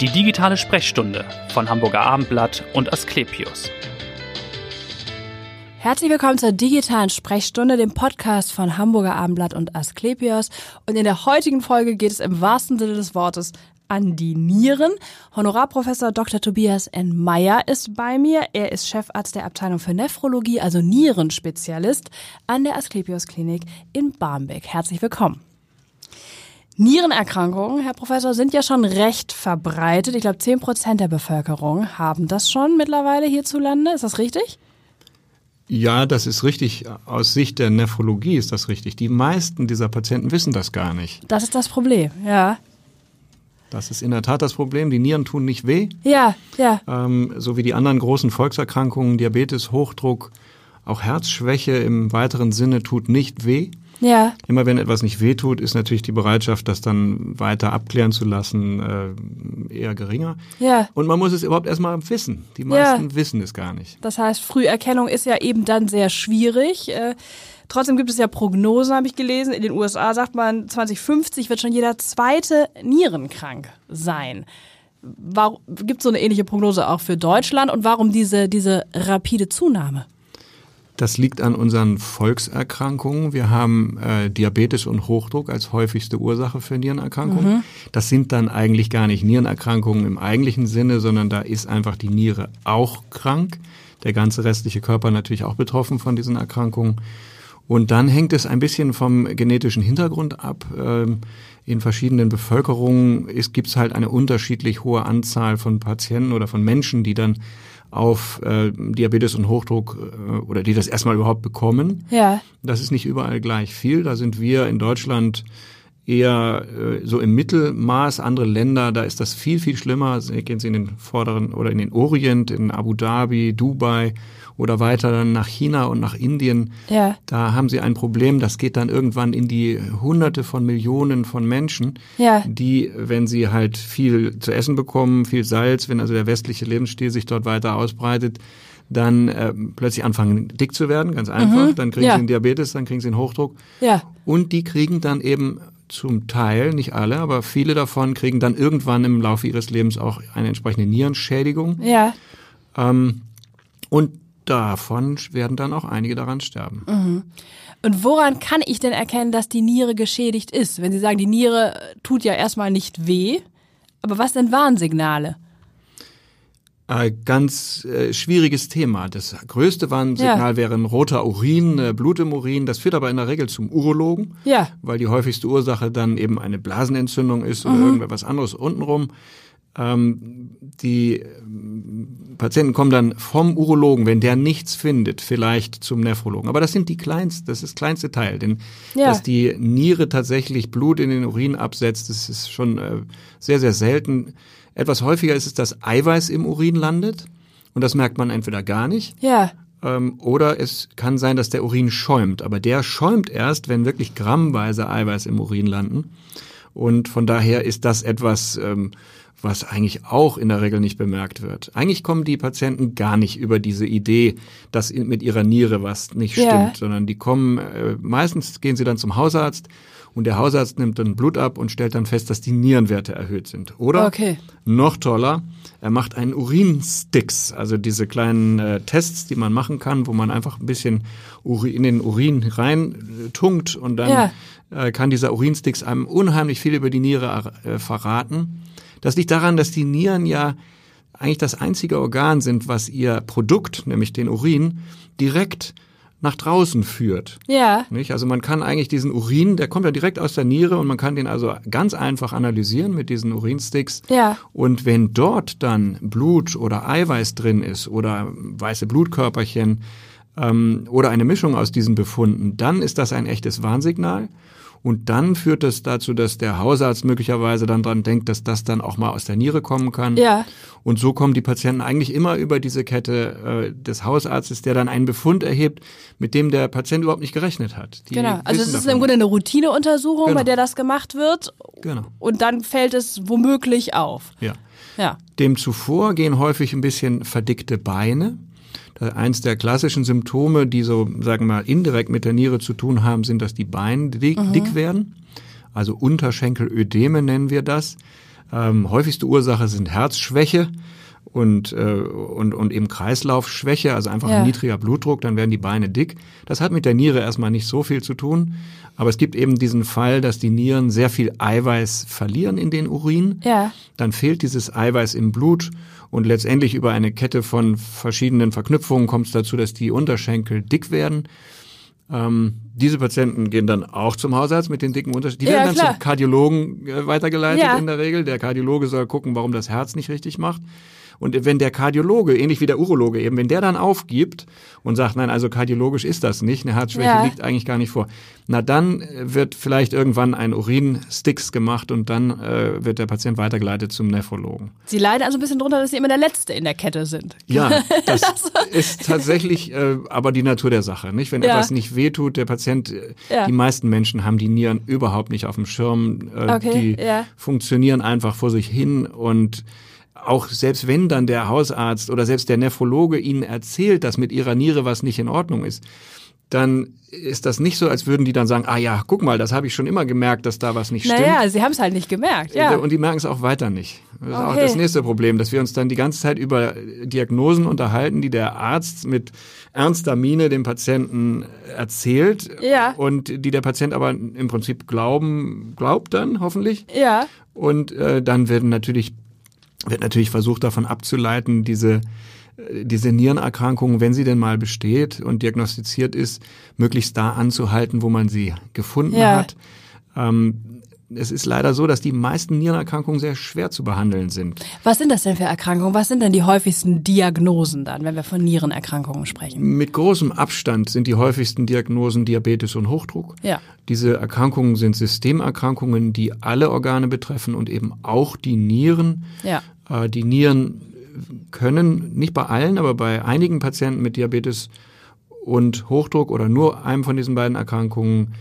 Die digitale Sprechstunde von Hamburger Abendblatt und Asklepios. Herzlich willkommen zur digitalen Sprechstunde, dem Podcast von Hamburger Abendblatt und Asklepios. Und in der heutigen Folge geht es im wahrsten Sinne des Wortes an die Nieren. Honorarprofessor Dr. Tobias N. Meyer ist bei mir. Er ist Chefarzt der Abteilung für Nephrologie, also Nierenspezialist an der Asklepios Klinik in Barmbek. Herzlich willkommen. Nierenerkrankungen, Herr Professor, sind ja schon recht verbreitet. Ich glaube, zehn Prozent der Bevölkerung haben das schon mittlerweile hierzulande. Ist das richtig? Ja, das ist richtig. Aus Sicht der Nephrologie ist das richtig. Die meisten dieser Patienten wissen das gar nicht. Das ist das Problem, ja. Das ist in der Tat das Problem. Die Nieren tun nicht weh. Ja, ja. Ähm, so wie die anderen großen Volkserkrankungen, Diabetes, Hochdruck, auch Herzschwäche im weiteren Sinne tut nicht weh. Ja. Immer wenn etwas nicht wehtut, ist natürlich die Bereitschaft, das dann weiter abklären zu lassen, äh, eher geringer. Ja. Und man muss es überhaupt erstmal wissen. Die meisten ja. wissen es gar nicht. Das heißt, Früherkennung ist ja eben dann sehr schwierig. Äh, trotzdem gibt es ja Prognosen, habe ich gelesen. In den USA sagt man, 2050 wird schon jeder zweite Nierenkrank sein. Gibt es so eine ähnliche Prognose auch für Deutschland? Und warum diese, diese rapide Zunahme? Das liegt an unseren Volkserkrankungen. Wir haben äh, Diabetes und Hochdruck als häufigste Ursache für Nierenerkrankungen. Mhm. Das sind dann eigentlich gar nicht Nierenerkrankungen im eigentlichen Sinne, sondern da ist einfach die Niere auch krank. Der ganze restliche Körper natürlich auch betroffen von diesen Erkrankungen. Und dann hängt es ein bisschen vom genetischen Hintergrund ab. Ähm, in verschiedenen Bevölkerungen gibt es halt eine unterschiedlich hohe Anzahl von Patienten oder von Menschen, die dann auf äh, Diabetes und Hochdruck äh, oder die das erstmal überhaupt bekommen. Ja. Das ist nicht überall gleich viel. Da sind wir in Deutschland eher äh, so im Mittelmaß. Andere Länder, da ist das viel, viel schlimmer. Gehen Sie in den vorderen oder in den Orient, in Abu Dhabi, Dubai oder weiter dann nach China und nach Indien. Ja. Da haben sie ein Problem, das geht dann irgendwann in die Hunderte von Millionen von Menschen, ja. die, wenn sie halt viel zu essen bekommen, viel Salz, wenn also der westliche Lebensstil sich dort weiter ausbreitet, dann äh, plötzlich anfangen dick zu werden, ganz einfach. Mhm. Dann kriegen ja. sie einen Diabetes, dann kriegen sie einen Hochdruck. Ja. Und die kriegen dann eben zum Teil, nicht alle, aber viele davon kriegen dann irgendwann im Laufe ihres Lebens auch eine entsprechende Nierenschädigung. Ja. Ähm, und davon werden dann auch einige daran sterben. Mhm. Und woran kann ich denn erkennen, dass die Niere geschädigt ist? Wenn Sie sagen, die Niere tut ja erstmal nicht weh, aber was sind Warnsignale? Äh, ganz äh, schwieriges Thema. Das größte Warnsignal ja. wäre ein roter Urin, äh, Blut im Urin. Das führt aber in der Regel zum Urologen, ja. weil die häufigste Ursache dann eben eine Blasenentzündung ist oder mhm. irgendwas anderes untenrum. Ähm, die Patienten kommen dann vom Urologen, wenn der nichts findet, vielleicht zum Nephrologen. Aber das sind die kleinsten, das ist das kleinste Teil, denn ja. dass die Niere tatsächlich Blut in den Urin absetzt, das ist schon äh, sehr, sehr selten. Etwas häufiger ist es, dass Eiweiß im Urin landet und das merkt man entweder gar nicht. Ja. Ähm, oder es kann sein, dass der Urin schäumt, aber der schäumt erst, wenn wirklich grammweise Eiweiß im Urin landen. Und von daher ist das etwas, ähm, was eigentlich auch in der Regel nicht bemerkt wird. Eigentlich kommen die Patienten gar nicht über diese Idee, dass mit ihrer Niere was nicht stimmt, yeah. sondern die kommen, äh, meistens gehen sie dann zum Hausarzt und der Hausarzt nimmt dann Blut ab und stellt dann fest, dass die Nierenwerte erhöht sind. Oder okay. noch toller, er macht einen Urinsticks, also diese kleinen äh, Tests, die man machen kann, wo man einfach ein bisschen Uri in den Urin rein äh, tunkt und dann ja. Äh, kann dieser Urinsticks einem unheimlich viel über die Niere äh, verraten. Das liegt daran, dass die Nieren ja eigentlich das einzige Organ sind, was ihr Produkt, nämlich den Urin, direkt nach draußen führt. Ja. Nicht? Also man kann eigentlich diesen Urin, der kommt ja direkt aus der Niere und man kann den also ganz einfach analysieren mit diesen Urinsticks. Ja. Und wenn dort dann Blut oder Eiweiß drin ist oder weiße Blutkörperchen ähm, oder eine Mischung aus diesen Befunden, dann ist das ein echtes Warnsignal. Und dann führt das dazu, dass der Hausarzt möglicherweise dann dran denkt, dass das dann auch mal aus der Niere kommen kann. Ja. Und so kommen die Patienten eigentlich immer über diese Kette äh, des Hausarztes, der dann einen Befund erhebt, mit dem der Patient überhaupt nicht gerechnet hat. Die genau. Also es ist im Grunde eine Routineuntersuchung, genau. bei der das gemacht wird. Genau. Und dann fällt es womöglich auf. Ja. Ja. Dem zuvor gehen häufig ein bisschen verdickte Beine. Eins der klassischen Symptome, die so, sagen wir mal, indirekt mit der Niere zu tun haben, sind, dass die Beine dick, mhm. dick werden. Also Unterschenkelödeme nennen wir das. Ähm, häufigste Ursache sind Herzschwäche und, äh, und, und eben Kreislaufschwäche, also einfach Ja. ein niedriger Blutdruck, dann werden die Beine dick. Das hat mit der Niere erstmal nicht so viel zu tun, aber es gibt eben diesen Fall, dass die Nieren sehr viel Eiweiß verlieren in den Urin. Ja. Dann fehlt dieses Eiweiß im Blut und letztendlich über eine Kette von verschiedenen Verknüpfungen kommt es dazu, dass die Unterschenkel dick werden. Ähm, diese Patienten gehen dann auch zum Hausarzt mit den dicken Unterschenkeln. Die Ja, werden dann klar. zum Kardiologen äh, weitergeleitet Ja. in der Regel. Der Kardiologe soll gucken, warum das Herz nicht richtig macht. Und wenn der Kardiologe, ähnlich wie der Urologe eben, wenn der dann aufgibt und sagt, nein, also kardiologisch ist das nicht, eine Herzschwäche Ja. liegt eigentlich gar nicht vor, na dann äh, wird vielleicht irgendwann ein Urinsticks gemacht und dann äh, wird der Patient weitergeleitet zum Nephrologen. Sie leiden also ein bisschen drunter, dass sie immer der Letzte in der Kette sind. Ja, das ist tatsächlich äh, aber die Natur der Sache. Nicht, wenn Ja. etwas nicht wehtut, der Patient, äh, Ja. die meisten Menschen haben die Nieren überhaupt nicht auf dem Schirm. Äh, Okay, die funktionieren einfach vor sich hin und auch selbst wenn dann der Hausarzt oder selbst der Nephrologe ihnen erzählt, dass mit ihrer Niere was nicht in Ordnung ist, dann ist das nicht so, als würden die dann sagen, ah ja, guck mal, das habe ich schon immer gemerkt, dass da was nicht stimmt. Naja, sie haben es halt nicht gemerkt. Ja. Und die merken es auch weiter nicht. Das ist auch Okay. das nächste Problem, dass wir uns dann die ganze Zeit über Diagnosen unterhalten, die der Arzt mit ernster Miene dem Patienten erzählt Ja. und die der Patient aber im Prinzip glauben, glaubt dann hoffentlich. Ja. Und äh, dann werden natürlich, wird natürlich versucht davon abzuleiten, diese äh, diese Nierenerkrankung, wenn sie denn mal besteht und diagnostiziert ist, möglichst da anzuhalten, wo man sie gefunden Ja. hat. Ähm, es ist leider so, dass die meisten Nierenerkrankungen sehr schwer zu behandeln sind. Was sind das denn für Erkrankungen? Was sind denn die häufigsten Diagnosen dann, wenn wir von Nierenerkrankungen sprechen? Mit großem Abstand sind die häufigsten Diagnosen Diabetes und Hochdruck. Ja. Diese Erkrankungen sind Systemerkrankungen, die alle Organe betreffen und eben auch die Nieren. Ja. Äh, Die Nieren können, nicht bei allen, aber bei einigen Patienten mit Diabetes und Hochdruck oder nur einem von diesen beiden Erkrankungen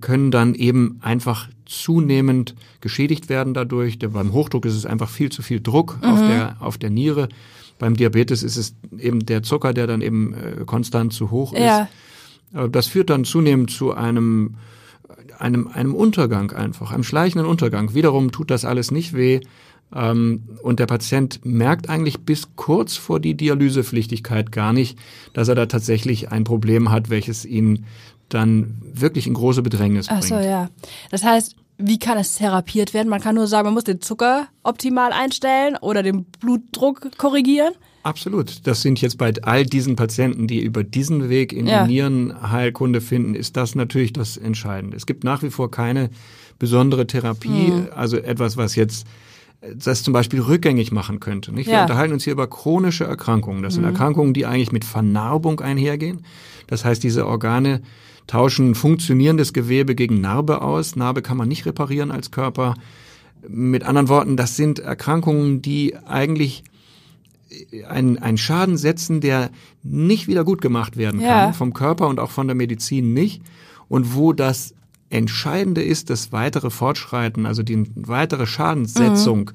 können dann eben einfach zunehmend geschädigt werden dadurch. Beim Hochdruck ist es einfach viel zu viel Druck auf, der, auf der Niere. Beim Diabetes ist es eben der Zucker, der dann eben äh, konstant zu hoch ist. Ja. Äh, Das führt dann zunehmend zu einem, einem, einem Untergang einfach, einem schleichenden Untergang. Wiederum tut das alles nicht weh. Ähm, und der Patient merkt eigentlich bis kurz vor die Dialysepflichtigkeit gar nicht, dass er da tatsächlich ein Problem hat, welches ihn dann wirklich in große Bedrängnis Ach bringt. so, ja. Das heißt, wie kann es therapiert werden? Man kann nur sagen, man muss den Zucker optimal einstellen oder den Blutdruck korrigieren. Absolut. Das sind jetzt bei all diesen Patienten, die über diesen Weg in Ja. die Nierenheilkunde finden, ist das natürlich das Entscheidende. Es gibt nach wie vor keine besondere Therapie, Mhm. also etwas, was jetzt das zum Beispiel rückgängig machen könnte. Nicht? Wir Ja. Unterhalten uns hier über chronische Erkrankungen. Das sind Erkrankungen, die eigentlich mit Vernarbung einhergehen. Das heißt, diese Organe tauschen funktionierendes Gewebe gegen Narbe aus. Narbe kann man nicht reparieren als Körper. Mit anderen Worten, das sind Erkrankungen, die eigentlich einen, einen Schaden setzen, der nicht wieder gut gemacht werden kann, Ja. vom Körper und auch von der Medizin nicht. Und wo das Entscheidende ist, das weitere Fortschreiten, also die weitere Schadenssetzung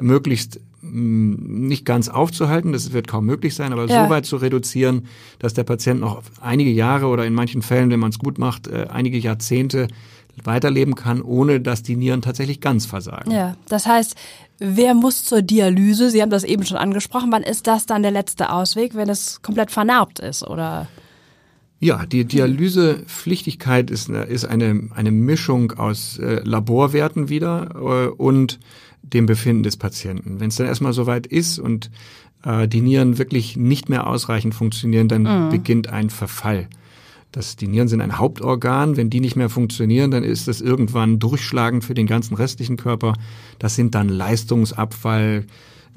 möglichst mh, nicht ganz aufzuhalten, das wird kaum möglich sein, aber Ja. so weit zu reduzieren, dass der Patient noch einige Jahre oder in manchen Fällen, wenn man es gut macht, äh, einige Jahrzehnte weiterleben kann, ohne dass die Nieren tatsächlich ganz versagen. Ja, das heißt, wer muss zur Dialyse? Sie haben das eben schon angesprochen. Wann ist das dann der letzte Ausweg, wenn es komplett vernarbt ist? Oder? Ja, die Dialysepflichtigkeit ist, eine- ist eine, eine Mischung aus äh, Laborwerten wieder äh, und dem Befinden des Patienten. Wenn es dann erstmal soweit ist und äh, die Nieren wirklich nicht mehr ausreichend funktionieren, dann beginnt ein Verfall. Das, die Nieren sind ein Hauptorgan. Wenn die nicht mehr funktionieren, dann ist das irgendwann durchschlagend für den ganzen restlichen Körper. Das sind dann Leistungsabfall,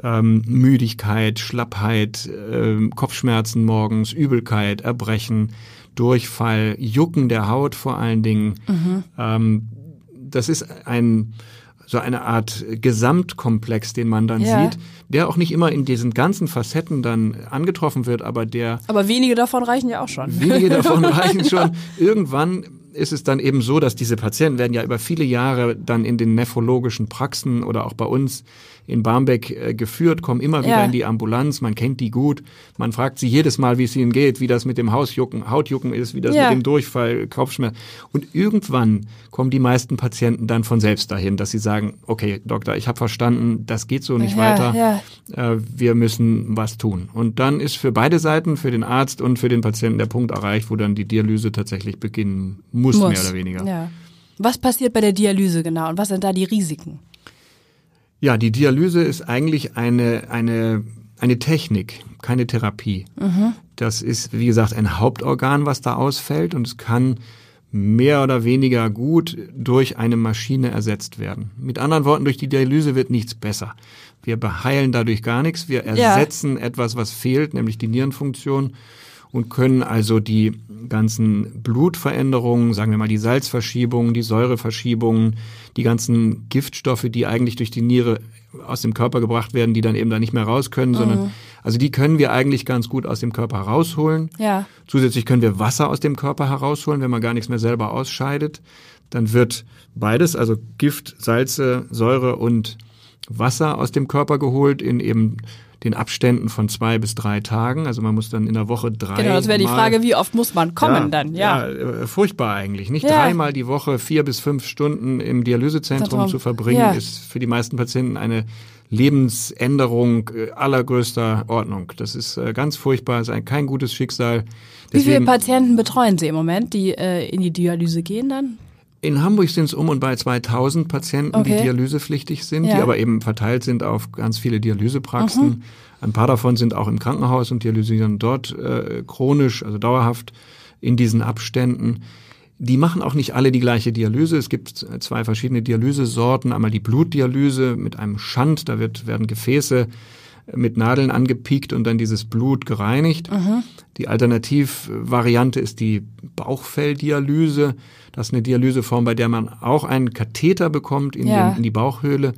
ähm, Müdigkeit, Schlappheit, ähm, Kopfschmerzen morgens, Übelkeit, Erbrechen, Durchfall, Jucken der Haut vor allen Dingen. Ähm, das ist ein so eine Art Gesamtkomplex, den man dann Ja. sieht, der auch nicht immer in diesen ganzen Facetten dann angetroffen wird, aber der Aber wenige davon reichen ja auch schon. wenige davon reichen schon. Irgendwann ist es dann eben so, dass diese Patienten werden ja über viele Jahre dann in den nephrologischen Praxen oder auch bei uns in Barmbek äh, geführt, kommen immer wieder Ja. in die Ambulanz, man kennt die gut, man fragt sie jedes Mal, wie es ihnen geht, wie das mit dem Hausjucken, Hautjucken ist, wie das Ja. mit dem Durchfall, Kopfschmerz. Und irgendwann kommen die meisten Patienten dann von selbst dahin, dass sie sagen, okay, Doktor, ich habe verstanden, das geht so nicht Ja, weiter, äh, wir müssen was tun. Und dann ist für beide Seiten, für den Arzt und für den Patienten der Punkt erreicht, wo dann die Dialyse tatsächlich beginnen muss, Muss. mehr oder weniger. Was passiert bei der Dialyse genau und was sind da die Risiken? Ja, die Dialyse ist eigentlich eine, eine, eine Technik, keine Therapie. Das ist, wie gesagt, ein Hauptorgan, was da ausfällt und es kann mehr oder weniger gut durch eine Maschine ersetzt werden. Mit anderen Worten, durch die Dialyse wird nichts besser. Wir beheilen dadurch gar nichts. Wir Ja. ersetzen etwas, was fehlt, nämlich die Nierenfunktion und können also die ganzen Blutveränderungen, sagen wir mal die Salzverschiebungen, die Säureverschiebungen, die ganzen Giftstoffe, die eigentlich durch die Niere aus dem Körper gebracht werden, die dann eben da nicht mehr raus können, sondern also die können wir eigentlich ganz gut aus dem Körper herausholen. Ja. Zusätzlich können wir Wasser aus dem Körper herausholen, wenn man gar nichts mehr selber ausscheidet. Dann wird beides, also Gift, Salze, Säure und Wasser aus dem Körper geholt in eben den Abständen von zwei bis drei Tagen. Also man muss dann in der Woche drei. Genau, das wäre die Frage, wie oft muss man kommen dann? Ja. äh, furchtbar eigentlich. Nicht Ja. dreimal die Woche vier bis fünf Stunden im Dialysezentrum Zentrum. zu verbringen, Ja. ist für die meisten Patienten eine Lebensänderung äh, allergrößter Ordnung. Das ist äh, ganz furchtbar, ist ein, kein gutes Schicksal. Wie viele Deswegen- Patienten betreuen Sie im Moment, die äh, in die Dialyse gehen dann? In Hamburg sind es um und bei 2000 Patienten, Okay. die dialysepflichtig sind, Ja. Mhm. die aber eben verteilt sind auf ganz viele Dialysepraxen. Ein paar davon sind auch im Krankenhaus und dialysieren dort äh, chronisch, also dauerhaft in diesen Abständen. Die machen auch nicht alle die gleiche Dialyse. Es gibt zwei verschiedene Dialysesorten. Einmal die Blutdialyse mit einem Schand, da wird, werden Gefäße mit Nadeln angepiekt und dann dieses Blut gereinigt. Die Alternativvariante ist die Bauchfelldialyse. Das ist eine Dialyseform, bei der man auch einen Katheter bekommt in, Ja. den, in die Bauchhöhle.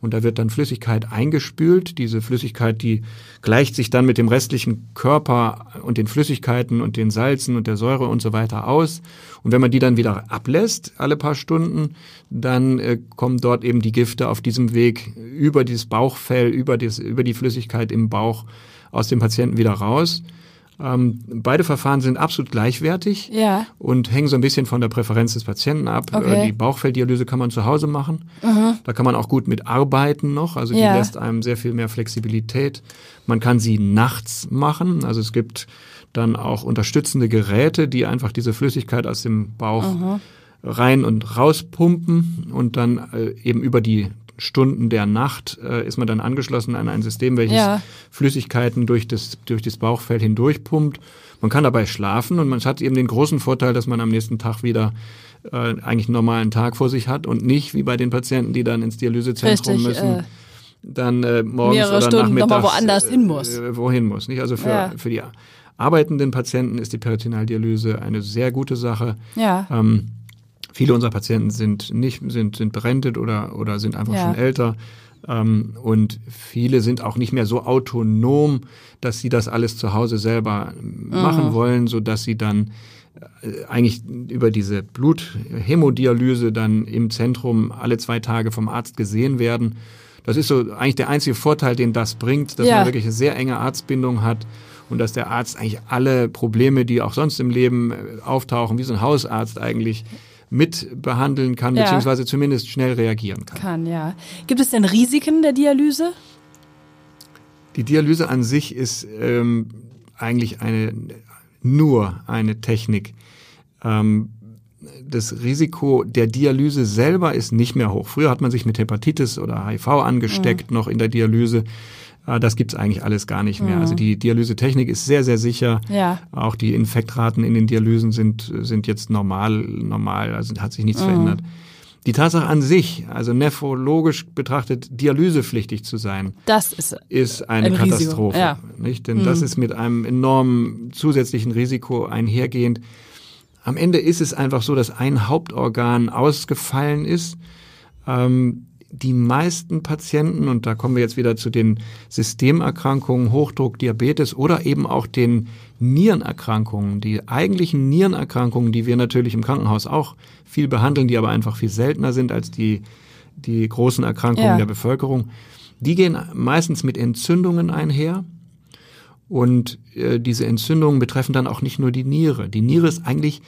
Und da wird dann Flüssigkeit eingespült. Diese Flüssigkeit, die gleicht sich dann mit dem restlichen Körper und den Flüssigkeiten und den Salzen und der Säure und so weiter aus. Und wenn man die dann wieder ablässt, alle paar Stunden, dann äh, kommen dort eben die Gifte auf diesem Weg über dieses Bauchfell, über, das, über die Flüssigkeit im Bauch aus dem Patienten wieder raus. Ähm, beide Verfahren sind absolut gleichwertig Ja. und hängen so ein bisschen von der Präferenz des Patienten ab. Okay. Äh, Die Bauchfelddialyse kann man zu Hause machen. Da kann man auch gut mit arbeiten noch. Also die Ja. lässt einem sehr viel mehr Flexibilität. Man kann sie nachts machen. Also es gibt dann auch unterstützende Geräte, die einfach diese Flüssigkeit aus dem Bauch rein und rauspumpen und dann äh, eben über die Stunden der Nacht äh, ist man dann angeschlossen an ein System, welches Ja. Flüssigkeiten durch das, durch das Bauchfell hindurchpumpt. Man kann dabei schlafen und man hat eben den großen Vorteil, dass man am nächsten Tag wieder äh, eigentlich einen normalen Tag vor sich hat und nicht wie bei den Patienten, die dann ins Dialysezentrum Richtig, müssen, äh, dann äh, morgens mehrere oder Stunden nachmittags woanders hin muss. Äh, wohin muss. Nicht? Also für, Ja. für die arbeitenden Patienten ist die Peritonealdialyse eine sehr gute Sache. Ja. Ähm, viele unserer Patienten sind nicht, sind, sind berentet oder, oder sind einfach Ja. schon älter. Ähm, und viele sind auch nicht mehr so autonom, dass sie das alles zu Hause selber Mhm. machen wollen, so dass sie dann äh, eigentlich über diese Bluthämodialyse dann im Zentrum alle zwei Tage vom Arzt gesehen werden. Das ist so eigentlich der einzige Vorteil, den das bringt, dass Ja. man wirklich eine sehr enge Arztbindung hat und dass der Arzt eigentlich alle Probleme, die auch sonst im Leben äh, auftauchen, wie so ein Hausarzt eigentlich mit behandeln kann, Ja. beziehungsweise zumindest schnell reagieren kann. Kann, ja. Gibt es denn Risiken der Dialyse? Die Dialyse an sich ist ähm, eigentlich eine nur eine Technik. Ähm, das Risiko der Dialyse selber ist nicht mehr hoch. Früher hat man sich mit Hepatitis oder HIV angesteckt noch in der Dialyse. Äh, Das gibt's eigentlich alles gar nicht mehr. Also die Dialysetechnik ist sehr, sehr sicher. Ja. Auch die Infektraten in den Dialysen sind, sind jetzt normal, normal, also hat sich nichts verändert. Die Tatsache an sich, also nephrologisch betrachtet, dialysepflichtig zu sein, Das ist ist eine Ein Katastrophe. ja. Nicht? Denn das ist mit einem enormen zusätzlichen Risiko einhergehend. Am Ende ist es einfach so, dass ein Hauptorgan ausgefallen ist. Ähm, die meisten Patienten, und da kommen wir jetzt wieder zu den Systemerkrankungen, Hochdruck, Diabetes oder eben auch den Nierenerkrankungen, die eigentlichen Nierenerkrankungen, die wir natürlich im Krankenhaus auch viel behandeln, die aber einfach viel seltener sind als die, die großen Erkrankungen ja. der Bevölkerung, die gehen meistens mit Entzündungen einher. Und äh, diese Entzündungen betreffen dann auch nicht nur die Niere. Die Niere ist eigentlich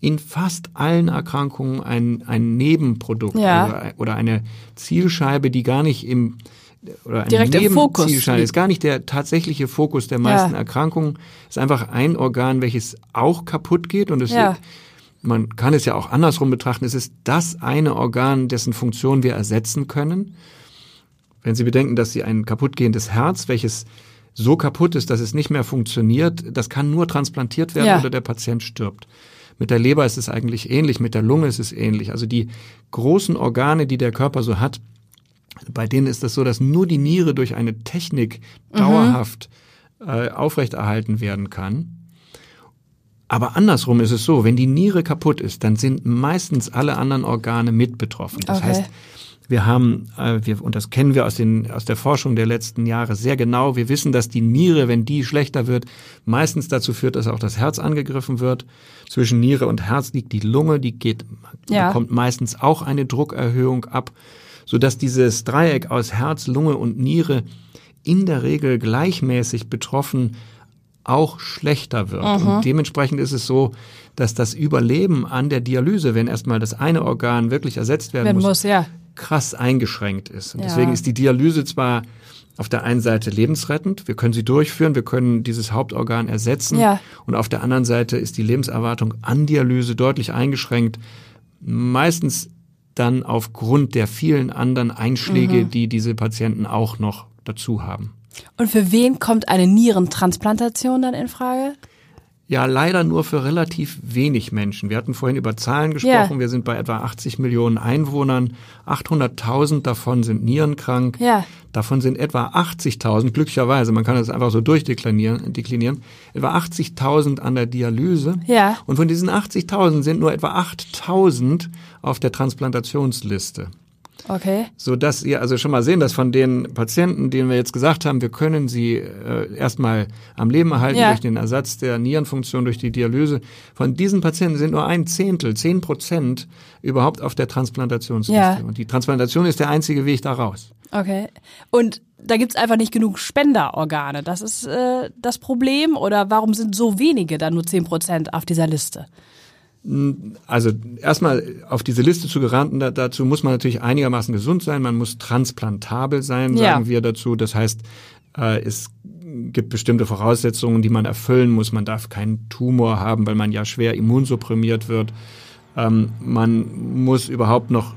in fast allen Erkrankungen ein, ein Nebenprodukt ja. oder, oder, eine Zielscheibe, die gar nicht im oder ein Direkt im Fokus Zielscheibe ist gar nicht der tatsächliche Fokus der meisten ja. Erkrankungen. Ist einfach ein Organ, welches auch kaputt geht und es ja. man kann es ja auch andersrum betrachten. Es ist das eine Organ, dessen Funktion wir ersetzen können. Wenn Sie bedenken, dass Sie ein kaputtgehendes Herz, welches so kaputt ist, dass es nicht mehr funktioniert, das kann nur transplantiert werden oder der Patient stirbt. Mit der Leber ist es eigentlich ähnlich, mit der Lunge ist es ähnlich. Also die großen Organe, die der Körper so hat, bei denen ist es so, dass nur die Niere durch eine Technik mhm. dauerhaft äh, aufrechterhalten werden kann. Aber andersrum ist es so, wenn die Niere kaputt ist, dann sind meistens alle anderen Organe mit betroffen. Das okay. heißt, wir haben, äh, wir, und das kennen wir aus, den, aus der Forschung der letzten Jahre sehr genau, wir wissen, dass die Niere, wenn die schlechter wird, meistens dazu führt, dass auch das Herz angegriffen wird. Zwischen Niere und Herz liegt die Lunge, die geht, ja. bekommt meistens auch eine Druckerhöhung ab, sodass dieses Dreieck aus Herz, Lunge und Niere in der Regel gleichmäßig betroffen auch schlechter wird. Mhm. Und dementsprechend ist es so, dass das Überleben an der Dialyse, wenn erstmal das eine Organ wirklich ersetzt werden, werden muss, muss ja krass eingeschränkt ist. Und ja. deswegen ist die Dialyse zwar auf der einen Seite lebensrettend, wir können sie durchführen, wir können dieses Hauptorgan ersetzen ja. und auf der anderen Seite ist die Lebenserwartung an Dialyse deutlich eingeschränkt, meistens dann aufgrund der vielen anderen Einschläge, mhm. die diese Patienten auch noch dazu haben. Und für wen kommt eine Nierentransplantation dann in Frage? Ja, leider nur für relativ wenig Menschen. Wir hatten vorhin über Zahlen gesprochen. Ja. Wir sind bei etwa 80 Millionen Einwohnern. 800.000 davon sind nierenkrank. Ja. Davon sind etwa 80.000, glücklicherweise, man kann das einfach so durchdeklinieren, deklinieren, etwa 80.000 an der Dialyse. Ja. Und von diesen 80.000 sind nur etwa 8.000 auf der Transplantationsliste. Okay. So dass ihr also schon mal sehen, dass von den Patienten, denen wir jetzt gesagt haben, wir können sie äh, erstmal am Leben erhalten ja. durch den Ersatz der Nierenfunktion durch die Dialyse, von diesen Patienten sind nur ein Zehntel, zehn Prozent überhaupt auf der Transplantationsliste. Ja. Und die Transplantation ist der einzige Weg da raus. Okay. Und da gibt's einfach nicht genug Spenderorgane. Das ist äh, das Problem. Oder warum sind so wenige dann nur zehn Prozent auf dieser Liste? Also erstmal auf diese Liste zu geraten, da, dazu muss man natürlich einigermaßen gesund sein, man muss transplantabel sein, sagen ja. wir dazu. Das heißt, äh, es gibt bestimmte Voraussetzungen, die man erfüllen muss. Man darf keinen Tumor haben, weil man ja schwer immunsupprimiert wird. Ähm, man muss überhaupt noch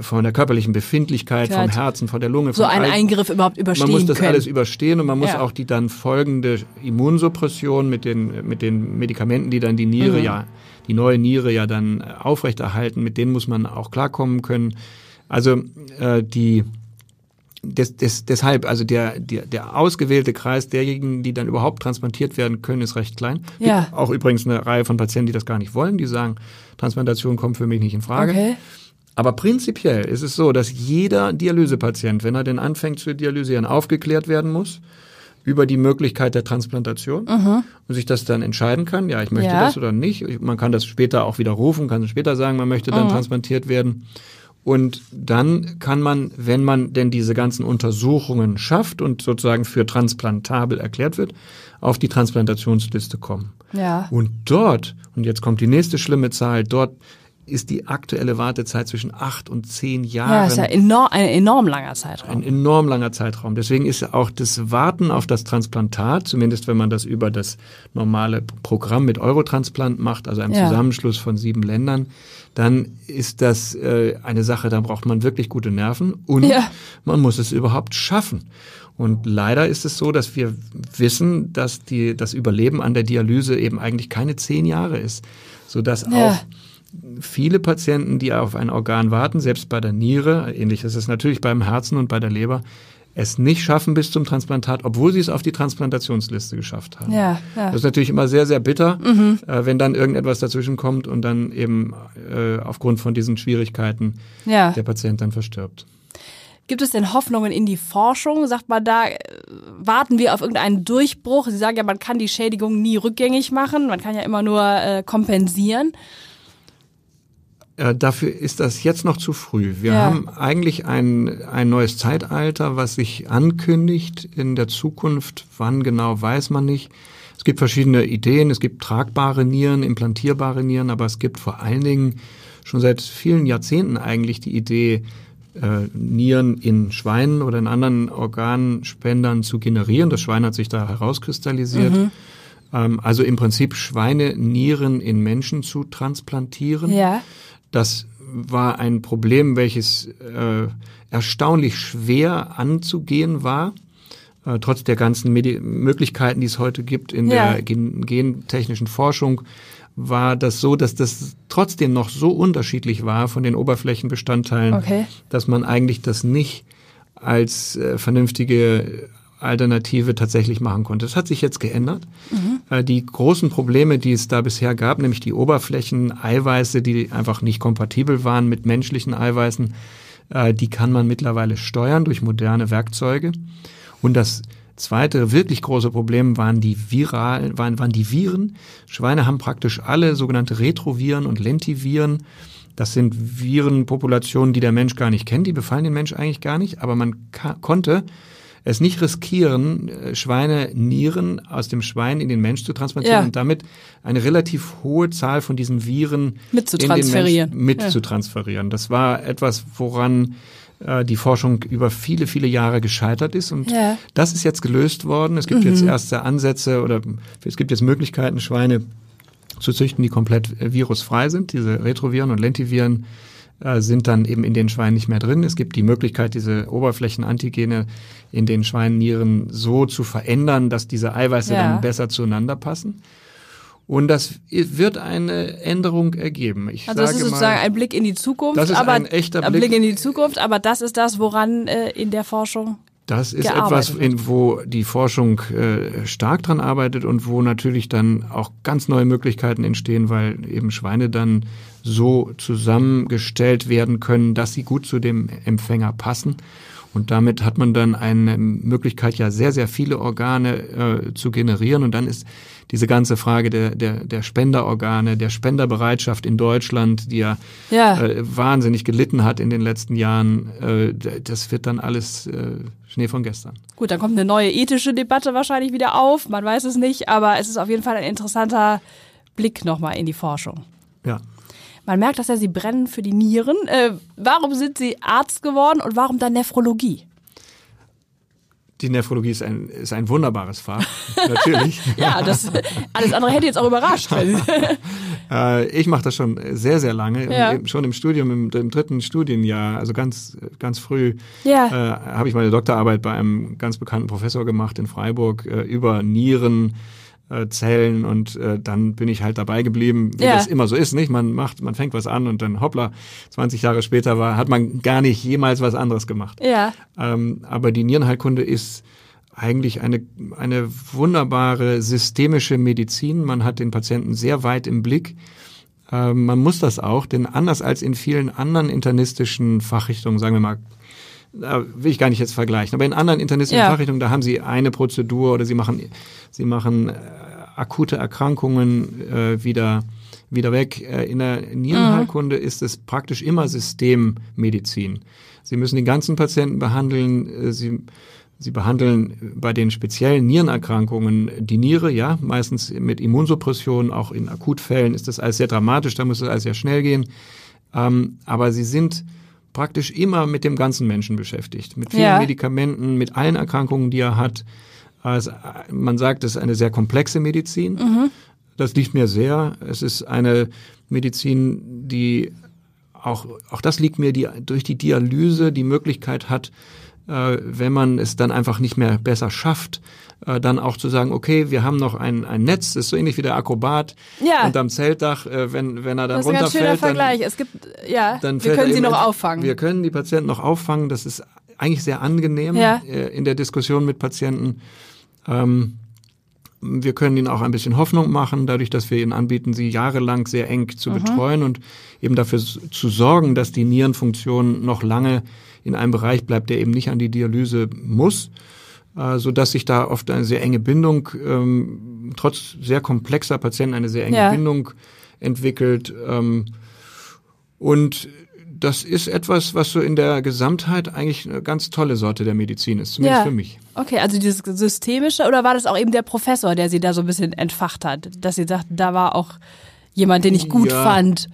von der körperlichen Befindlichkeit, Klar. vom Herzen, von der Lunge. So einen Eingriff überhaupt überstehen Man muss das können. alles überstehen und man muss ja. auch die dann folgende Immunsuppression mit den, mit den Medikamenten, die dann die Niere mhm. ja, die neue Niere ja dann aufrechterhalten, mit denen muss man auch klarkommen können. Also äh, die des, des, deshalb, also der, der, der ausgewählte Kreis derjenigen, die dann überhaupt transplantiert werden können, ist recht klein. Ja. Auch übrigens eine Reihe von Patienten, die das gar nicht wollen, die sagen, Transplantation kommt für mich nicht in Frage. Okay. Aber prinzipiell ist es so, dass jeder Dialysepatient, wenn er denn anfängt zu dialysieren, aufgeklärt werden muss über die Möglichkeit der Transplantation mhm. und sich das dann entscheiden kann, ja, ich möchte ja. das oder nicht. Man kann das später auch widerrufen, kann später sagen, man möchte dann mhm. transplantiert werden. Und dann kann man, wenn man denn diese ganzen Untersuchungen schafft und sozusagen für transplantabel erklärt wird, auf die Transplantationsliste kommen. Ja. Und dort, und jetzt kommt die nächste schlimme Zahl, dort ist die aktuelle Wartezeit zwischen acht und zehn Jahren. Ja, ist ja enorm, ein enorm langer Zeitraum. Ein enorm langer Zeitraum. Deswegen ist auch das Warten auf das Transplantat, zumindest wenn man das über das normale Programm mit Eurotransplant macht, also einem ja. Zusammenschluss von sieben Ländern, dann ist das äh, eine Sache, da braucht man wirklich gute Nerven und ja. man muss es überhaupt schaffen. Und leider ist es so, dass wir wissen, dass die, das Überleben an der Dialyse eben eigentlich keine zehn Jahre ist, sodass ja. auch viele Patienten, die auf ein Organ warten, selbst bei der Niere, ähnlich ist es natürlich beim Herzen und bei der Leber, es nicht schaffen bis zum Transplantat, obwohl sie es auf die Transplantationsliste geschafft haben. Ja, ja. Das ist natürlich immer sehr, sehr bitter, äh, wenn dann irgendetwas dazwischen kommt und dann eben äh, aufgrund von diesen Schwierigkeiten Ja. der Patient dann verstirbt. Gibt es denn Hoffnungen in die Forschung? Sagt man da, äh, warten wir auf irgendeinen Durchbruch? Sie sagen ja, man kann die Schädigung nie rückgängig machen, man kann ja immer nur äh, kompensieren. Äh, dafür ist das jetzt noch zu früh. Wir Ja. haben eigentlich ein, ein neues Zeitalter, was sich ankündigt in der Zukunft. Wann genau, weiß man nicht. Es gibt verschiedene Ideen. Es gibt tragbare Nieren, implantierbare Nieren, aber es gibt vor allen Dingen schon seit vielen Jahrzehnten eigentlich die Idee, äh, Nieren in Schweinen oder in anderen Organspendern zu generieren. Das Schwein hat sich da herauskristallisiert. Ähm, also im Prinzip Schweinenieren in Menschen zu transplantieren. Ja. Das war ein Problem, welches äh, erstaunlich schwer anzugehen war, äh, trotz der ganzen Medi Möglichkeiten, die es heute gibt in Ja. der gen gentechnischen Forschung, war das so, dass das trotzdem noch so unterschiedlich war von den Oberflächenbestandteilen, Okay. dass man eigentlich das nicht als äh, vernünftige Alternative tatsächlich machen konnte. Das hat sich jetzt geändert. Äh, die großen Probleme, die es da bisher gab, nämlich die Oberflächen-Eiweiße, die einfach nicht kompatibel waren mit menschlichen Eiweißen, äh, die kann man mittlerweile steuern durch moderne Werkzeuge. Und das zweite wirklich große Problem waren die viralen, waren, waren die Viren. Schweine haben praktisch alle sogenannte Retroviren und Lentiviren. Das sind Virenpopulationen, die der Mensch gar nicht kennt. Die befallen den Mensch eigentlich gar nicht. Aber man konnte es nicht riskieren, äh, Schweine Nieren aus dem Schwein in den Mensch zu transplantieren Ja. und damit eine relativ hohe Zahl von diesen Viren Mitzutransferieren. mitzutransferieren. Das war etwas, woran äh, die Forschung über viele, viele Jahre gescheitert ist. Und Ja. das ist jetzt gelöst worden. Es gibt jetzt erste Ansätze oder es gibt jetzt Möglichkeiten, Schweine zu züchten, die komplett äh, virusfrei sind. Diese Retroviren und Lentiviren äh, sind dann eben in den Schweinen nicht mehr drin. Es gibt die Möglichkeit, diese Oberflächenantigene in den Schweinnieren so zu verändern, dass diese Eiweiße Ja. dann besser zueinander passen. Und das wird eine Änderung ergeben. Ich Also das ist sozusagen mal, ein Blick in die Zukunft. Das ist aber ein echter Blick. Blick. in die Zukunft, aber das ist das, woran äh, in der Forschung Das ist etwas, in, wo die Forschung äh, stark dran arbeitet und wo natürlich dann auch ganz neue Möglichkeiten entstehen, weil eben Schweine dann so zusammengestellt werden können, dass sie gut zu dem Empfänger passen. Und damit hat man dann eine Möglichkeit, ja sehr, sehr viele Organe äh, zu generieren. Und dann ist diese ganze Frage der, der, der Spenderorgane, der Spenderbereitschaft in Deutschland, die ja, Ja. Äh, wahnsinnig gelitten hat in den letzten Jahren, äh, das wird dann alles äh, Schnee von gestern. Gut, dann kommt eine neue ethische Debatte wahrscheinlich wieder auf. Man weiß es nicht, aber es ist auf jeden Fall ein interessanter Blick nochmal in die Forschung. Ja. Man merkt, dass ja Sie brennen für die Nieren. Äh, warum sind Sie Arzt geworden und warum dann Nephrologie? Die Nephrologie ist ein, ist ein wunderbares Fach, natürlich. Ja, das alles andere hätte jetzt auch überrascht. Äh, ich mache das schon sehr, sehr lange. Ja. Schon im Studium, im, im dritten Studienjahr, also ganz, ganz früh, Ja. äh, habe ich meine Doktorarbeit bei einem ganz bekannten Professor gemacht in Freiburg äh, über Nieren. Äh, Zellen und äh, dann bin ich halt dabei geblieben, wie Ja. das immer so ist, nicht? Man macht, man fängt was an und dann hoppla, 20 Jahre später war, hat man gar nicht jemals was anderes gemacht. ja, Ähm, aber die Nierenheilkunde ist eigentlich eine, eine wunderbare systemische Medizin. Man hat den Patienten sehr weit im Blick. Ähm, man muss das auch, denn anders als in vielen anderen internistischen Fachrichtungen, sagen wir mal, da will ich gar nicht jetzt vergleichen, aber in anderen internistischen Ja. Fachrichtungen, da haben sie eine Prozedur oder sie machen, sie machen äh, akute Erkrankungen äh, wieder, wieder weg. Äh, in der Nierenheilkunde ist es praktisch immer Systemmedizin. Sie müssen den ganzen Patienten behandeln. äh, Sie, sie behandeln bei den speziellen Nierenerkrankungen die Niere, ja, meistens mit Immunsuppression. Auch in Akutfällen ist das alles sehr dramatisch, da muss das alles sehr schnell gehen. Ähm, aber sie sind praktisch immer mit dem ganzen Menschen beschäftigt, mit vielen Ja. Medikamenten, mit allen Erkrankungen, die er hat. Also, man sagt, es ist eine sehr komplexe Medizin. Das liegt mir sehr. Es ist eine Medizin, die auch, auch das liegt mir die, durch die Dialyse die Möglichkeit hat, wenn man es dann einfach nicht mehr besser schafft, äh, dann auch zu sagen, okay, wir haben noch ein, ein Netz, das ist so ähnlich wie der Akrobat Ja. unterm Zeltdach, äh, wenn, wenn er dann das ist ein ganz schöner runterfällt, dann, Vergleich. Es gibt, ja, dann wir können sie noch auffangen. Wir können die Patienten noch auffangen. Das ist eigentlich sehr angenehm Ja. äh, in der Diskussion mit Patienten. Ähm, wir können ihnen auch ein bisschen Hoffnung machen, dadurch, dass wir ihnen anbieten, sie jahrelang sehr eng zu betreuen und eben dafür zu sorgen, dass die Nierenfunktion noch lange in einem Bereich bleibt, der eben nicht an die Dialyse muss, äh, so dass sich da oft eine sehr enge Bindung, ähm, trotz sehr komplexer Patienten, eine sehr enge Ja. Bindung entwickelt. Ähm, und das ist etwas, was so in der Gesamtheit eigentlich eine ganz tolle Sorte der Medizin ist, zumindest Ja. für mich. Okay, also dieses Systemische oder war das auch eben der Professor, der sie da so ein bisschen entfacht hat? Dass sie sagt, da war auch jemand, den ich gut Ja. fand.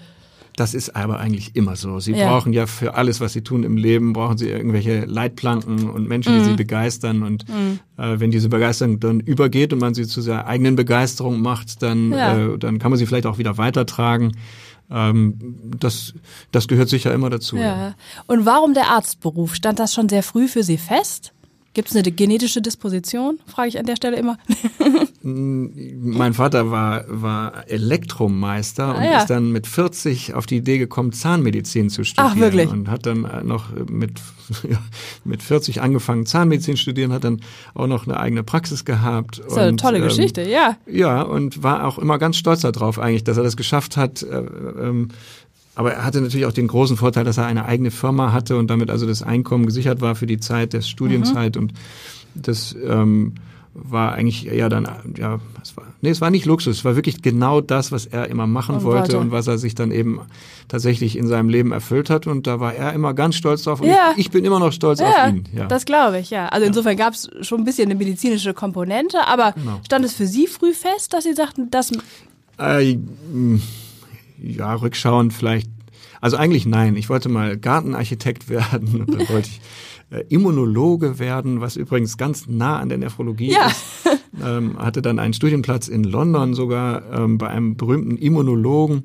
Das ist aber eigentlich immer so. Sie Ja. brauchen ja für alles, was sie tun im Leben, brauchen sie irgendwelche Leitplanken und Menschen, Mhm. die sie begeistern. Und äh, wenn diese Begeisterung dann übergeht und man sie zu seiner eigenen Begeisterung macht, dann, Ja. äh, dann kann man sie vielleicht auch wieder weitertragen. Ähm, das, das gehört sicher immer dazu. Ja. Und warum der Arztberuf? Stand das schon sehr früh für Sie fest? Gibt es eine genetische Disposition? Frage ich an der Stelle immer. Mein Vater war, war Elektromeister und Ah, ja. ist dann mit 40 auf die Idee gekommen, Zahnmedizin zu studieren. Ach, wirklich? Und hat dann äh, noch mit, ja, mit 40 angefangen, Zahnmedizin zu studieren, hat dann auch noch eine eigene Praxis gehabt. Das ist ja eine und, tolle ähm, Geschichte, ja. Ja, und war auch immer ganz stolz darauf eigentlich, dass er das geschafft hat. Äh, ähm, aber er hatte natürlich auch den großen Vorteil, dass er eine eigene Firma hatte und damit also das Einkommen gesichert war für die Zeit der Studienzeit und das ähm, war eigentlich eher dann, ja, es war, nee, es war nicht Luxus, es war wirklich genau das, was er immer machen Und wollte wollte. und was er sich dann eben tatsächlich in seinem Leben erfüllt hat und da war er immer ganz stolz drauf und Ja. ich, ich bin immer noch stolz auf Ja, ihn. Ja. das glaube ich, ja. Also insofern gab es schon ein bisschen eine medizinische Komponente, aber Genau. stand es für Sie früh fest, dass Sie sagten, das Äh, ja, rückschauend vielleicht. Also eigentlich nein. Ich wollte mal Gartenarchitekt werden und dann wollte ich äh, Immunologe werden, was übrigens ganz nah an der Nephrologie Ja. ist. Ähm, hatte dann einen Studienplatz in London sogar ähm, bei einem berühmten Immunologen.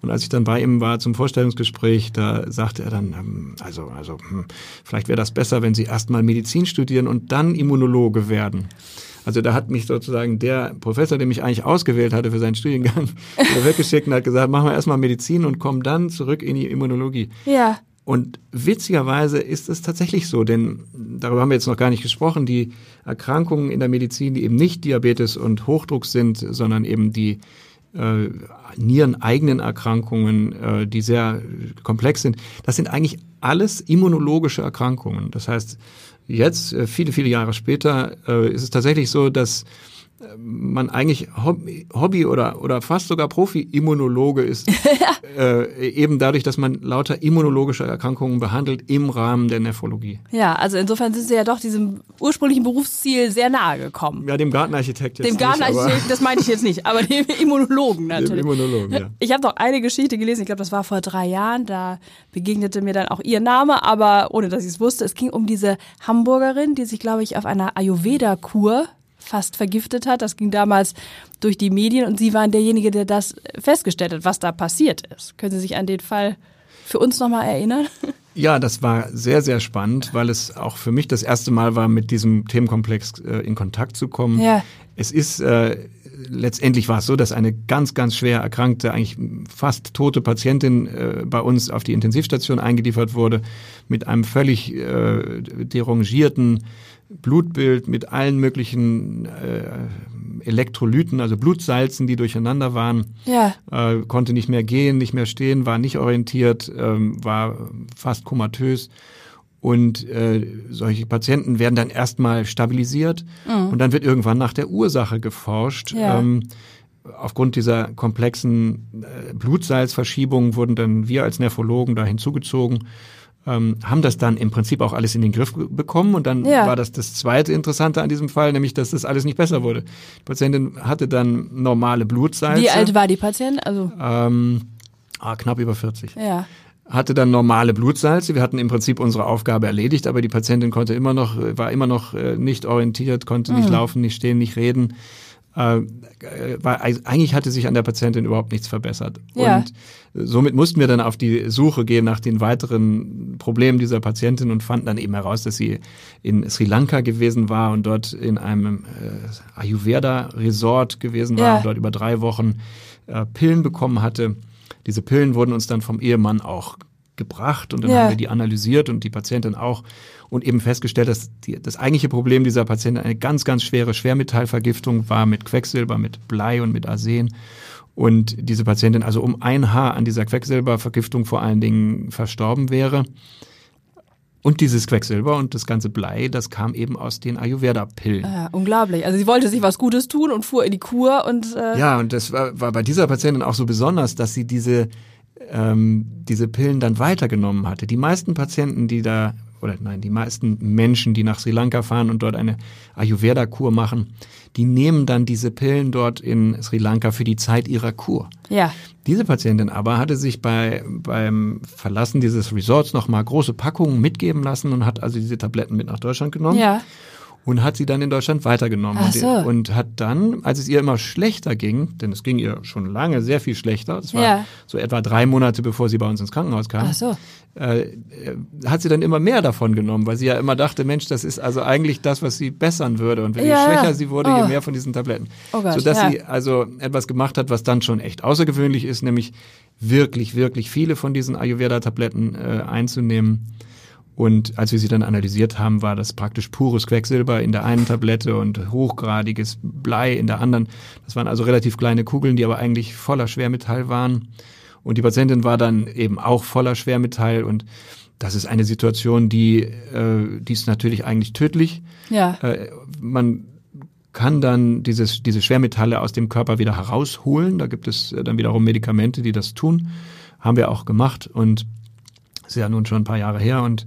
Und als ich dann bei ihm war zum Vorstellungsgespräch, da sagte er dann, ähm, also, also hm, vielleicht wäre das besser, wenn Sie erstmal Medizin studieren und dann Immunologe werden. Also da hat mich sozusagen der Professor, der mich eigentlich ausgewählt hatte für seinen Studiengang, weggeschickt und hat gesagt, machen wir erstmal Medizin und kommen dann zurück in die Immunologie. ja, Und witzigerweise ist es tatsächlich so, denn darüber haben wir jetzt noch gar nicht gesprochen, die Erkrankungen in der Medizin, die eben nicht Diabetes und Hochdruck sind, sondern eben die äh, niereneigenen Erkrankungen, äh, die sehr komplex sind, das sind eigentlich alles immunologische Erkrankungen. Das heißt, jetzt, äh, viele, viele Jahre später, äh, ist es tatsächlich so, dass man eigentlich Hobby, oder, oder fast sogar Profi-Immunologe ist, äh, eben dadurch, dass man lauter immunologische Erkrankungen behandelt im Rahmen der Nephrologie. ja, also insofern sind Sie ja doch diesem ursprünglichen Berufsziel sehr nahe gekommen. Ja, dem Gartenarchitekt jetzt Dem Gartenarchitekt, das meinte ich jetzt nicht, aber dem Immunologen dem natürlich. Immunologen, ja. Ich habe noch eine Geschichte gelesen, ich glaube, das war vor drei Jahren, da begegnete mir dann auch ihr Name, aber ohne dass ich es wusste. Es ging um diese Hamburgerin, die sich, glaube ich, auf einer Ayurveda-Kur fast vergiftet hat. Das ging damals durch die Medien und Sie waren derjenige, der das festgestellt hat, was da passiert ist. Können Sie sich an den Fall für uns nochmal erinnern? Ja, das war sehr, sehr spannend, weil es auch für mich das erste Mal war, mit diesem Themenkomplex äh, in Kontakt zu kommen. Ja. Es ist äh, letztendlich war es so, dass eine ganz, ganz schwer erkrankte, eigentlich fast tote Patientin äh, bei uns auf die Intensivstation eingeliefert wurde mit einem völlig äh, derangierten Blutbild mit allen möglichen äh, Elektrolyten, also Blutsalzen, die durcheinander waren Ja. äh, konnte nicht mehr gehen, nicht mehr stehen, war nicht orientiert, ähm, war fast komatös. Und äh, solche Patienten werden dann erstmal stabilisiert und dann wird irgendwann nach der Ursache geforscht. Ja. Ähm, aufgrund dieser komplexen äh, Blutsalzverschiebungen wurden dann wir als Nephrologen da hinzugezogen, ähm, haben das dann im Prinzip auch alles in den Griff bekommen und dann Ja. war das das zweite Interessante an diesem Fall, nämlich dass das alles nicht besser wurde. Die Patientin hatte dann normale Blutsalze. Wie alt war die Patientin? Also, Ähm, ah, knapp über 40. ja. Hatte dann normale Blutsalze. Wir hatten im Prinzip unsere Aufgabe erledigt, aber die Patientin konnte immer noch, war immer noch äh, nicht orientiert, konnte nicht laufen, nicht stehen, nicht reden. Äh, äh, war, eigentlich hatte sich an der Patientin überhaupt nichts verbessert. Ja. Und somit mussten wir dann auf die Suche gehen nach den weiteren Problemen dieser Patientin und fanden dann eben heraus, dass sie in Sri Lanka gewesen war und dort in einem äh, Ayurveda-Resort gewesen war Ja. und dort über drei Wochen äh, Pillen bekommen hatte. Diese Pillen wurden uns dann vom Ehemann auch gebracht und dann Ja. haben wir die analysiert und die Patientin auch und eben festgestellt, dass die, das eigentliche Problem dieser Patientin eine ganz, ganz schwere Schwermetallvergiftung war mit Quecksilber, mit Blei und mit Arsen. Und diese Patientin also um ein Haar an dieser Quecksilbervergiftung vor allen Dingen verstorben wäre. Und dieses Quecksilber und das ganze Blei, das kam eben aus den Ayurveda-Pillen. Ja, unglaublich. Also sie wollte sich was Gutes tun und fuhr in die Kur und äh, Ja, und das war, war bei dieser Patientin auch so besonders, dass sie diese, ähm, diese Pillen dann weitergenommen hatte. Die meisten Patienten, die da, oder nein, die meisten Menschen, die nach Sri Lanka fahren und dort eine Ayurveda-Kur machen, die nehmen dann diese Pillen dort in Sri Lanka für die Zeit ihrer Kur. ja. Diese Patientin aber hatte sich bei, beim Verlassen dieses Resorts nochmal große Packungen mitgeben lassen und hat also diese Tabletten mit nach Deutschland genommen Ja. Und hat sie dann in Deutschland weitergenommen. Ach Und, so. und hat dann, als es ihr immer schlechter ging, denn es ging ihr schon lange sehr viel schlechter, das war Ja. so etwa drei Monate, bevor sie bei uns ins Krankenhaus kam, so. äh, äh, hat sie dann immer mehr davon genommen, weil sie ja immer dachte, Mensch, das ist also eigentlich das, was sie bessern würde. Und je Ja, schwächer ja. sie wurde, Oh. je mehr von diesen Tabletten. Oh Gott, Sodass sie also etwas gemacht hat, was dann schon echt außergewöhnlich ist, nämlich wirklich, wirklich viele von diesen Ayurveda-Tabletten äh, einzunehmen. Und als wir sie dann analysiert haben, war das praktisch pures Quecksilber in der einen Tablette und hochgradiges Blei in der anderen. Das waren also relativ kleine Kugeln, die aber eigentlich voller Schwermetall waren. Und die Patientin war dann eben auch voller Schwermetall und das ist eine Situation, die, äh, die ist natürlich eigentlich tödlich. Ja. Äh, man kann dann dieses, diese Schwermetalle aus dem Körper wieder herausholen. Da gibt es äh, dann wiederum Medikamente, die das tun. Haben wir auch gemacht und ist ja nun schon ein paar Jahre her und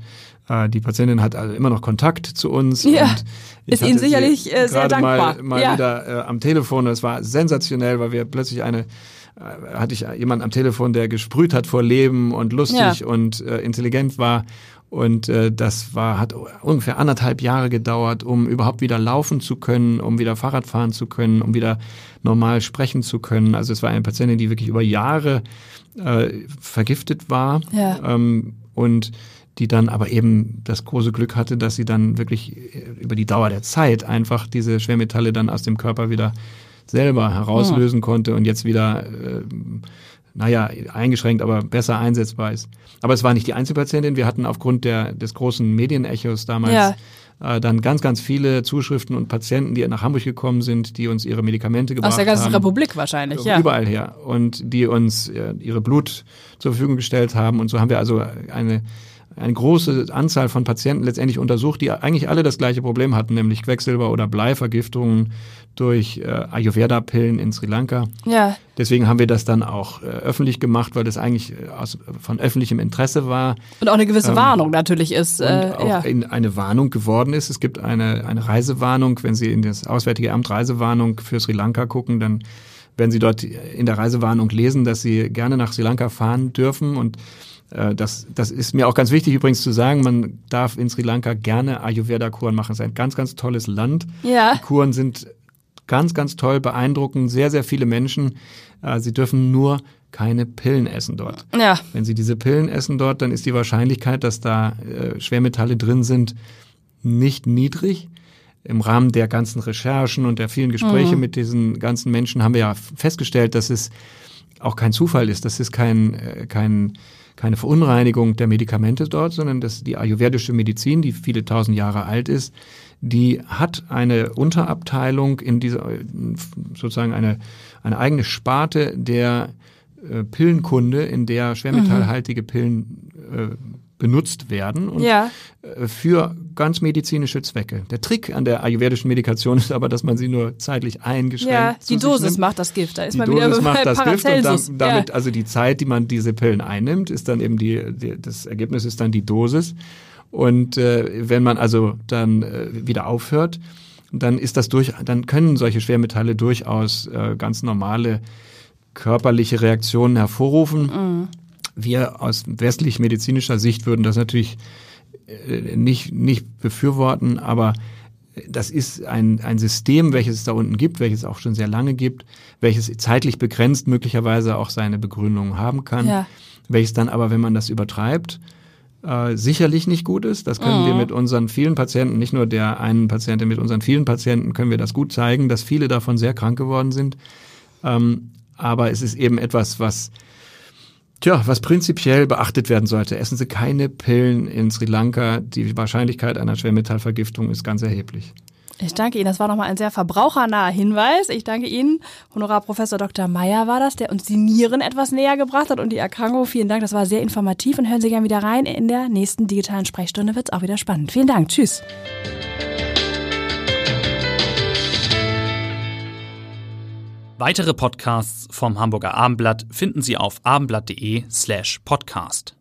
äh, die Patientin hat also immer noch Kontakt zu uns. Ja, und ich ist Ihnen sicherlich, äh, sehr dankbar. Mal, mal Ja. wieder äh, am Telefon. Es war sensationell, weil wir plötzlich eine hatte ich jemand am Telefon, der gesprüht hat vor Leben und lustig Ja. und äh, intelligent war. Und äh, das war, hat ungefähr anderthalb Jahre gedauert, um überhaupt wieder laufen zu können, um wieder Fahrrad fahren zu können, um wieder normal sprechen zu können. Also es war eine Patientin, die wirklich über Jahre äh, vergiftet war Ja. ähm, und die dann aber eben das große Glück hatte, dass sie dann wirklich äh, über die Dauer der Zeit einfach diese Schwermetalle dann aus dem Körper wieder selber herauslösen konnte und jetzt wieder, äh, naja, eingeschränkt, aber besser einsetzbar ist. Aber es war nicht die Einzelpatientin. Wir hatten aufgrund der, des großen Medienechos damals Ja. äh, dann ganz, ganz viele Zuschriften und Patienten, die nach Hamburg gekommen sind, die uns ihre Medikamente gebracht Aus der ganzen haben. Republik wahrscheinlich, ja. Überall her. Und die uns äh, ihre Blut zur Verfügung gestellt haben. Und so haben wir also eine, eine große Anzahl von Patienten letztendlich untersucht, die eigentlich alle das gleiche Problem hatten, nämlich Quecksilber- oder Bleivergiftungen durch äh, Ayurveda-Pillen in Sri Lanka. Ja. Deswegen haben wir das dann auch äh, öffentlich gemacht, weil das eigentlich äh, aus, von öffentlichem Interesse war Und auch eine gewisse Warnung natürlich ist. Ähm, und Äh, auch ja. in eine Warnung geworden ist. Es gibt eine, eine Reisewarnung. Wenn Sie in das Auswärtige Amt Reisewarnung für Sri Lanka gucken, dann werden Sie dort in der Reisewarnung lesen, dass Sie gerne nach Sri Lanka fahren dürfen. Und äh, das, das ist mir auch ganz wichtig übrigens zu sagen, man darf in Sri Lanka gerne Ayurveda-Kuren machen. Es ist ein ganz, ganz tolles Land. Ja. Die Kuren sind ganz, ganz toll, beeindrucken sehr, sehr viele Menschen. Äh, Sie dürfen nur keine Pillen essen dort. Ja. Wenn Sie diese Pillen essen dort, dann ist die Wahrscheinlichkeit, dass da äh, Schwermetalle drin sind, nicht niedrig. Im Rahmen der ganzen Recherchen und der vielen Gespräche mit diesen ganzen Menschen haben wir ja festgestellt, dass es auch kein Zufall ist. Das ist kein, äh, kein, keine Verunreinigung der Medikamente dort, sondern dass die ayurvedische Medizin, die viele tausend Jahre alt ist, die hat eine Unterabteilung in dieser, sozusagen eine, eine eigene Sparte der äh, Pillenkunde, in der schwermetallhaltige Pillen äh, benutzt werden und Ja. äh, für ganz medizinische Zwecke. Der Trick an der ayurvedischen Medikation ist aber, dass man sie nur zeitlich eingeschränkt Ja, die Dosis nimmt. macht das Gift. Da ist Die man Dosis wieder macht das Gift und dann, damit, ja. also die Zeit, die man diese Pillen einnimmt, ist dann eben die, die das Ergebnis ist dann die Dosis. Und äh, wenn man also dann äh, wieder aufhört, dann ist das durch, dann können solche Schwermetalle durchaus äh, ganz normale körperliche Reaktionen hervorrufen. Mhm. Wir aus westlich-medizinischer Sicht würden das natürlich äh, nicht, nicht befürworten, aber das ist ein, ein System, welches es da unten gibt, welches es auch schon sehr lange gibt, welches zeitlich begrenzt möglicherweise auch seine Begründung haben kann, Ja. welches dann aber, wenn man das übertreibt, äh, sicherlich nicht gut ist. Das können wir mit unseren vielen Patienten, nicht nur der einen Patientin, mit unseren vielen Patienten können wir das gut zeigen, dass viele davon sehr krank geworden sind. Ähm, aber es ist eben etwas, was Tja, was prinzipiell beachtet werden sollte, essen Sie keine Pillen in Sri Lanka. Die Wahrscheinlichkeit einer Schwermetallvergiftung ist ganz erheblich. Ich danke Ihnen. Das war nochmal ein sehr verbrauchernaher Hinweis. Ich danke Ihnen. Honorarprofessor Dr. Meyer war das, der uns die Nieren etwas näher gebracht hat und die Erkrankung. Vielen Dank. Das war sehr informativ und hören Sie gerne wieder rein. In der nächsten digitalen Sprechstunde wird es auch wieder spannend. Vielen Dank. Tschüss. Weitere Podcasts vom Hamburger Abendblatt finden Sie auf abendblatt.de slash podcast.